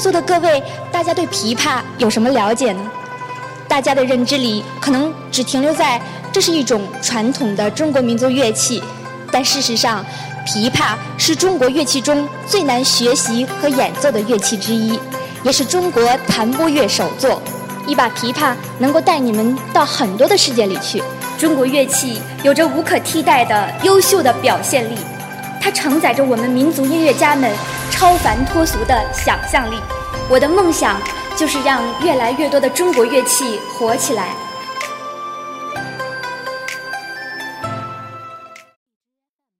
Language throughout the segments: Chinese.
在座的各位，大家对琵琶有什么了解呢？大家的认知里可能只停留在这是一种传统的中国民族乐器，但事实上，琵琶是中国乐器中最难学习和演奏的乐器之一，也是中国弹拨乐首作。一把琵琶能够带你们到很多的世界里去。中国乐器有着无可替代的优秀的表现力，它承载着我们民族音乐家们超凡脱俗的想象力。我的梦想就是让越来越多的中国乐器火起来。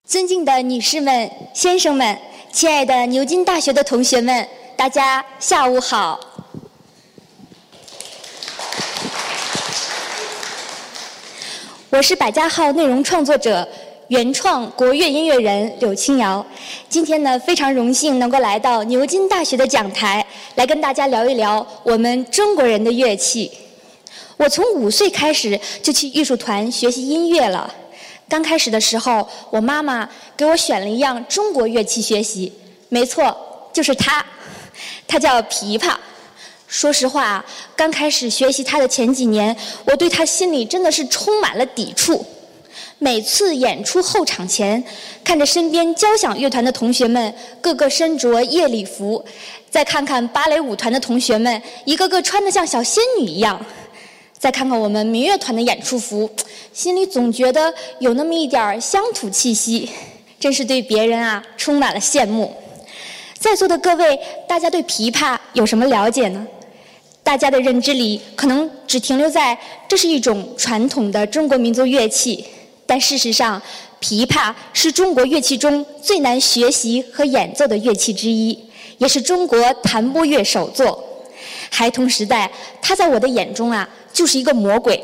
尊敬的女士们、先生们，亲爱的牛津大学的同学们，大家下午好。我是百家号内容创作者、原创国乐音乐人柳青瑶。今天呢，非常荣幸能够来到牛津大学的讲台，来跟大家聊一聊我们中国人的乐器。我从五岁开始就去艺术团学习音乐了。刚开始的时候，我妈妈给我选了一样中国乐器学习，没错，就是它，它叫琵琶。说实话，刚开始学习它的前几年，我对它心里真的是充满了抵触。每次演出后场前，看着身边交响乐团的同学们个个身着夜礼服，再看看芭蕾舞团的同学们一个个穿得像小仙女一样，再看看我们民乐团的演出服，心里总觉得有那么一点乡土气息，真是对别人啊充满了羡慕。在座的各位，大家对琵琶有什么了解呢？大家的认知里可能只停留在这是一种传统的中国民族乐器，但事实上，琵琶是中国乐器中最难学习和演奏的乐器之一，也是中国弹拨乐首作。孩童时代，它在我的眼中啊，就是一个魔鬼。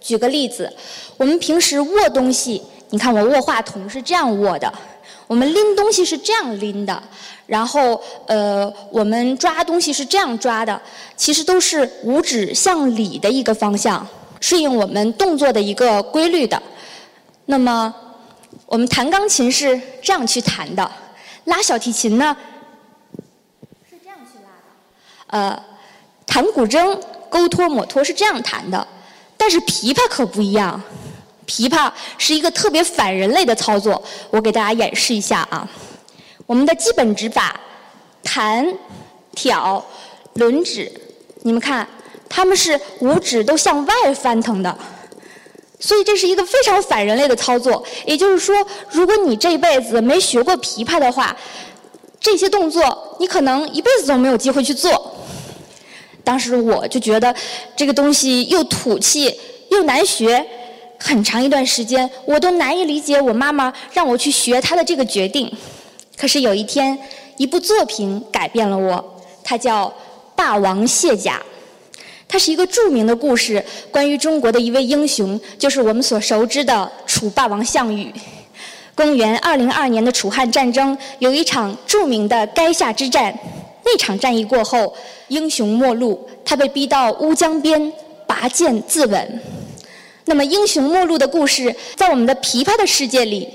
举个例子，我们平时握东西，你看我握话筒是这样握的。我们拎东西是这样拎的，然后呃，我们抓东西是这样抓的，其实都是五指向里的一个方向，顺应我们动作的一个规律的。那么，我们弹钢琴是这样去弹的，拉小提琴呢是这样去拉的，呃，弹古筝勾托抹托是这样弹的，但是琵琶可不一样。琵琶是一个特别反人类的操作，我给大家演示一下啊。我们的基本指法，弹、挑、轮指，你们看，他们是五指都向外翻腾的，所以这是一个非常反人类的操作。也就是说，如果你这辈子没学过琵琶的话，这些动作你可能一辈子都没有机会去做。当时我就觉得这个东西又土气又难学。很长一段时间，我都难以理解我妈妈让我去学她的这个决定。可是有一天，一部作品改变了我，它叫《霸王卸甲》，它是一个著名的故事，关于中国的一位英雄，就是我们所熟知的楚霸王项羽。公元二零二年的楚汉战争有一场著名的垓下之战，那场战役过后，英雄末路，他被逼到乌江边，拔剑自刎。那么，英雄末路的故事，在我们的琵琶的世界里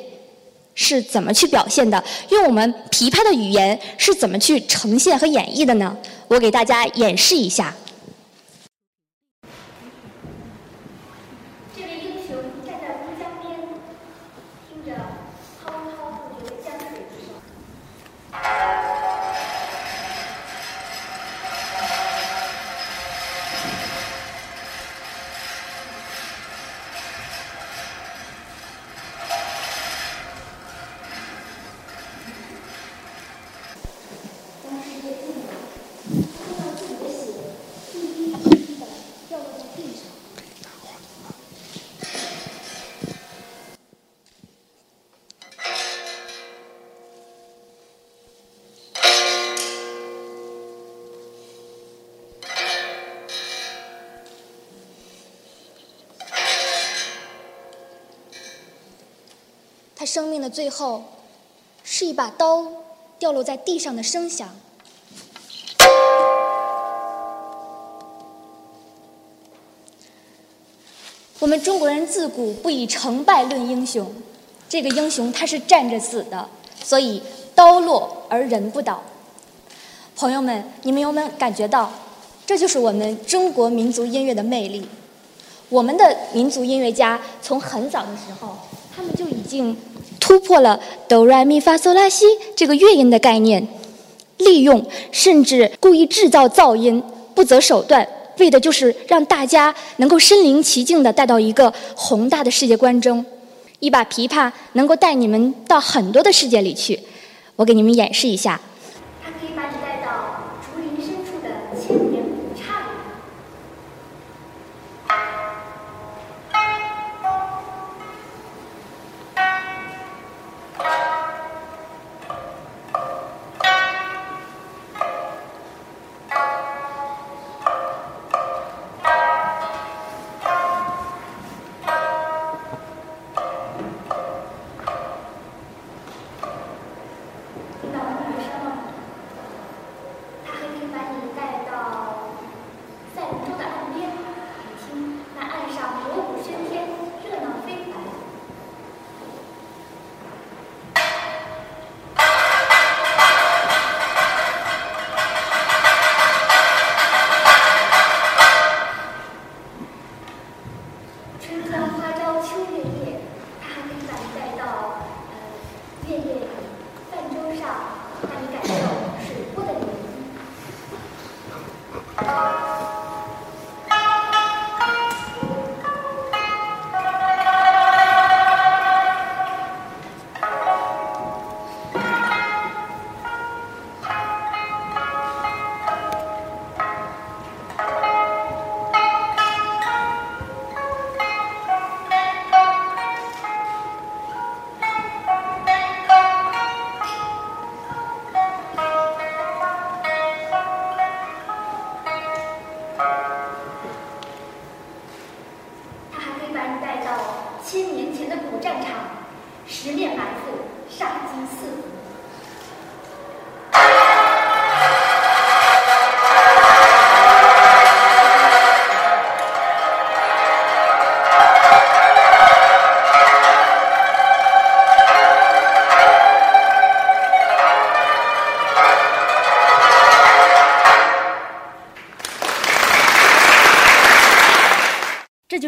是怎么去表现的？用我们琵琶的语言是怎么去呈现和演绎的呢？我给大家演示一下。生命的最后，是一把刀掉落在地上的声响。我们中国人自古不以成败论英雄，这个英雄他是站着死的，所以刀落而人不倒。朋友们，你们有没有感觉到，这就是我们中国民族音乐的魅力？我们的民族音乐家从很早的时候，他们就已经突破了哆来咪发嗦拉西这个乐音的概念，利用甚至故意制造噪音，不择手段，为的就是让大家能够身临其境地带到一个宏大的世界观中。一把琵琶能够带你们到很多的世界里去，我给你们演示一下。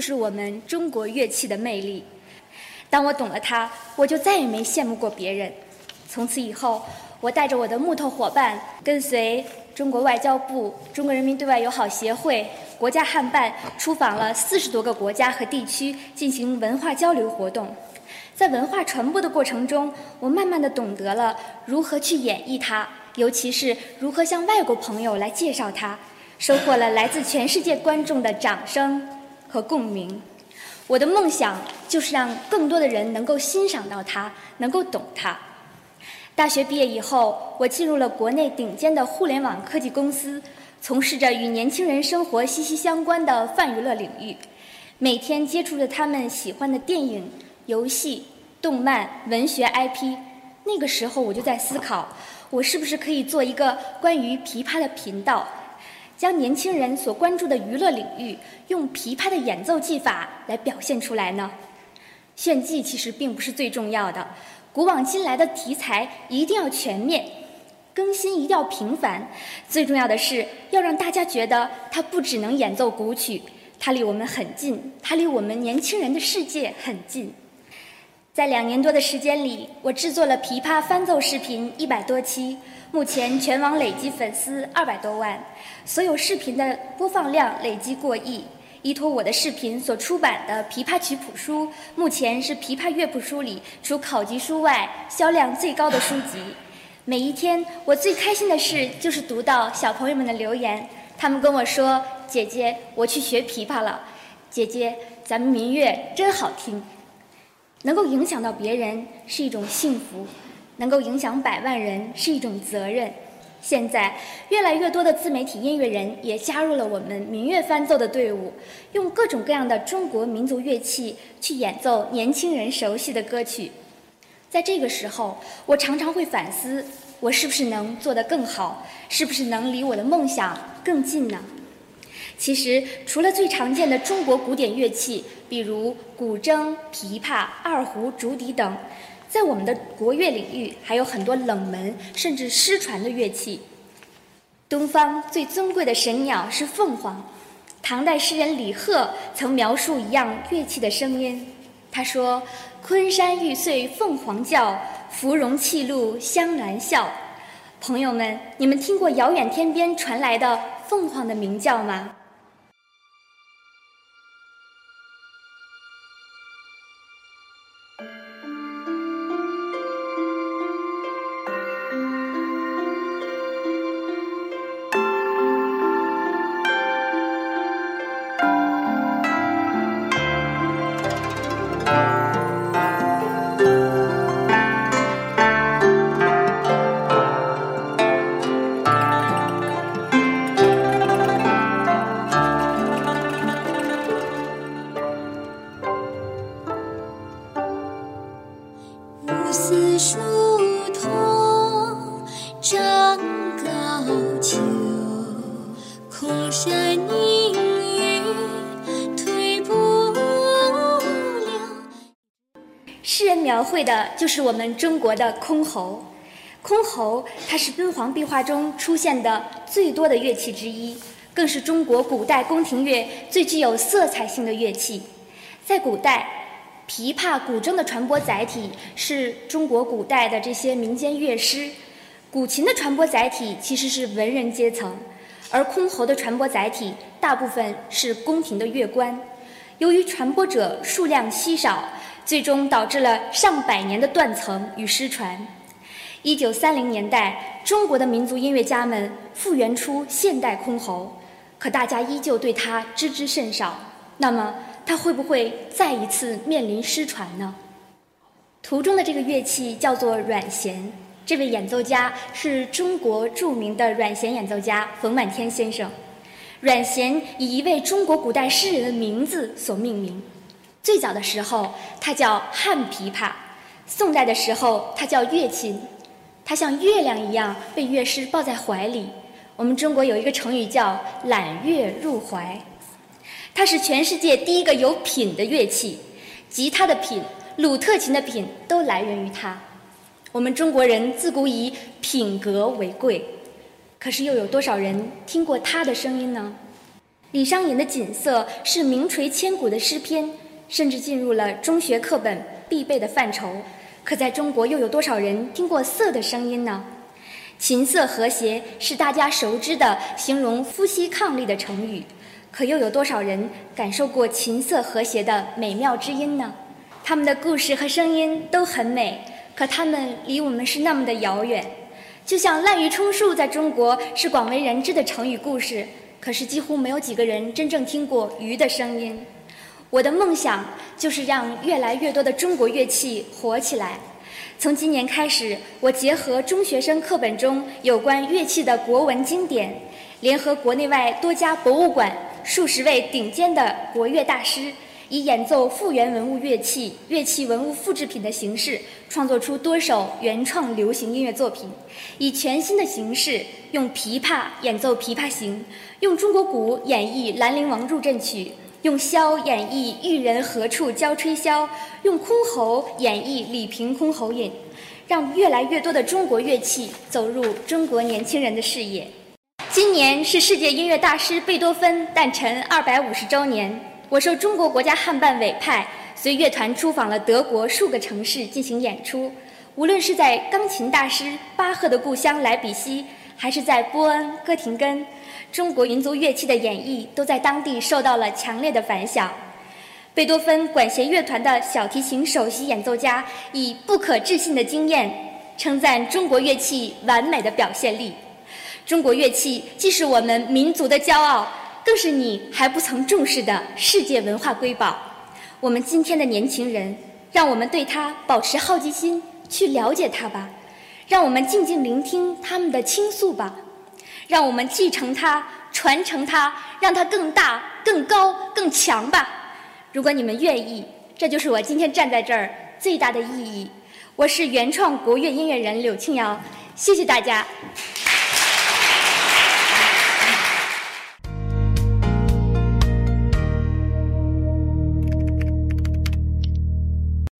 是我们中国乐器的魅力。当我懂了它，我就再也没羡慕过别人。从此以后，我带着我的木头伙伴，跟随中国外交部、中国人民对外友好协会、国家汉办，出访了四十多个国家和地区，进行文化交流活动。在文化传播的过程中，我慢慢的懂得了如何去演绎它，尤其是如何向外国朋友来介绍它，收获了来自全世界观众的掌声。和共鸣，我的梦想就是让更多的人能够欣赏到它，能够懂它。大学毕业以后，我进入了国内顶尖的互联网科技公司，从事着与年轻人生活息息相关的泛娱乐领域，每天接触着他们喜欢的电影、游戏、动漫、文学 IP。那个时候，我就在思考，我是不是可以做一个关于琵琶的频道。将年轻人所关注的娱乐领域用琵琶的演奏技法来表现出来呢？炫技其实并不是最重要的，古往今来的题材一定要全面，更新一定要频繁。最重要的是要让大家觉得它不只能演奏古曲，它离我们很近，它离我们年轻人的世界很近。在两年多的时间里，我制作了琵琶翻奏视频一百多期。目前全网累计粉丝二百多万，所有视频的播放量累计过亿。依托我的视频所出版的《琵琶曲谱书》，目前是琵琶乐谱书里除考级书外销量最高的书籍。每一天，我最开心的事就是读到小朋友们的留言，他们跟我说：“姐姐，我去学琵琶了。”“姐姐，咱们民乐真好听。”能够影响到别人是一种幸福。能够影响百万人是一种责任。现在，越来越多的自媒体音乐人也加入了我们民乐翻奏的队伍，用各种各样的中国民族乐器去演奏年轻人熟悉的歌曲。在这个时候，我常常会反思：我是不是能做得更好？是不是能离我的梦想更近呢？其实，除了最常见的中国古典乐器，比如古筝、琵琶、二胡、竹笛等。在我们的国乐领域，还有很多冷门甚至失传的乐器。东方最尊贵的神鸟是凤凰。唐代诗人李贺曾描述一样乐器的声音，他说：“昆山玉碎凤凰叫，芙蓉泣露香兰笑。”朋友们，你们听过遥远天边传来的凤凰的鸣叫吗？诗人描绘的就是我们中国的箜篌。箜篌它是敦煌壁画中出现的最多的乐器之一，更是中国古代宫廷乐最具有色彩性的乐器。在古代，琵琶、古筝的传播载体是中国古代的这些民间乐师，古琴的传播载体其实是文人阶层，而箜篌的传播载体大部分是宫廷的乐官。由于传播者数量稀少。最终导致了上百年的断层与失传。一九三零年代，中国的民族音乐家们复原出现代箜篌，可大家依旧对它知之甚少。那么，它会不会再一次面临失传呢？图中的这个乐器叫做阮咸，这位演奏家是中国著名的阮咸演奏家冯满天先生。阮咸以一位中国古代诗人的名字所命名。最早的时候，它叫汉琵琶；宋代的时候，它叫月琴。它像月亮一样被乐师抱在怀里。我们中国有一个成语叫“揽月入怀”。它是全世界第一个有品的乐器，吉他的品、鲁特琴的品都来源于它。我们中国人自古以品格为贵，可是又有多少人听过它的声音呢？李商隐的《锦瑟》是名垂千古的诗篇。甚至进入了中学课本必备的范畴。可在中国，又有多少人听过“瑟”的声音呢？琴瑟和谐是大家熟知的形容夫妻伉俪的成语，可又有多少人感受过琴瑟和谐的美妙之音呢？他们的故事和声音都很美，可他们离我们是那么的遥远。就像滥竽充数在中国是广为人知的成语故事，可是几乎没有几个人真正听过鱼的声音。我的梦想就是让越来越多的中国乐器火起来。从今年开始，我结合中学生课本中有关乐器的国文经典，联合国内外多家博物馆数十位顶尖的国乐大师，以演奏复原文物乐器、乐器文物复制品的形式，创作出多首原创流行音乐作品。以全新的形式，用琵琶演奏《琵琶行》，用中国鼓演绎《兰陵王入阵曲》。用箫演绎“玉人何处教吹箫”，用箜篌演绎李瓶箜篌引，让越来越多的中国乐器走入中国年轻人的视野。今年是世界音乐大师贝多芬诞辰二百五十周年，我受中国国家汉办委派，随乐团出访了德国数个城市进行演出。无论是在钢琴大师巴赫的故乡莱比锡，还是在波恩、哥廷根。中国民族乐器的演绎都在当地受到了强烈的反响。贝多芬管弦乐团的小提琴首席演奏家以不可置信的经验称赞中国乐器完美的表现力。中国乐器既是我们民族的骄傲，更是你还不曾重视的世界文化瑰宝。我们今天的年轻人，让我们对它保持好奇心，去了解它吧；让我们静静聆听他们的倾诉吧。让我们继承它，传承它，让它更大、更高、更强吧！如果你们愿意，这就是我今天站在这儿最大的意义。我是原创国乐音乐人柳青瑶，谢谢大家。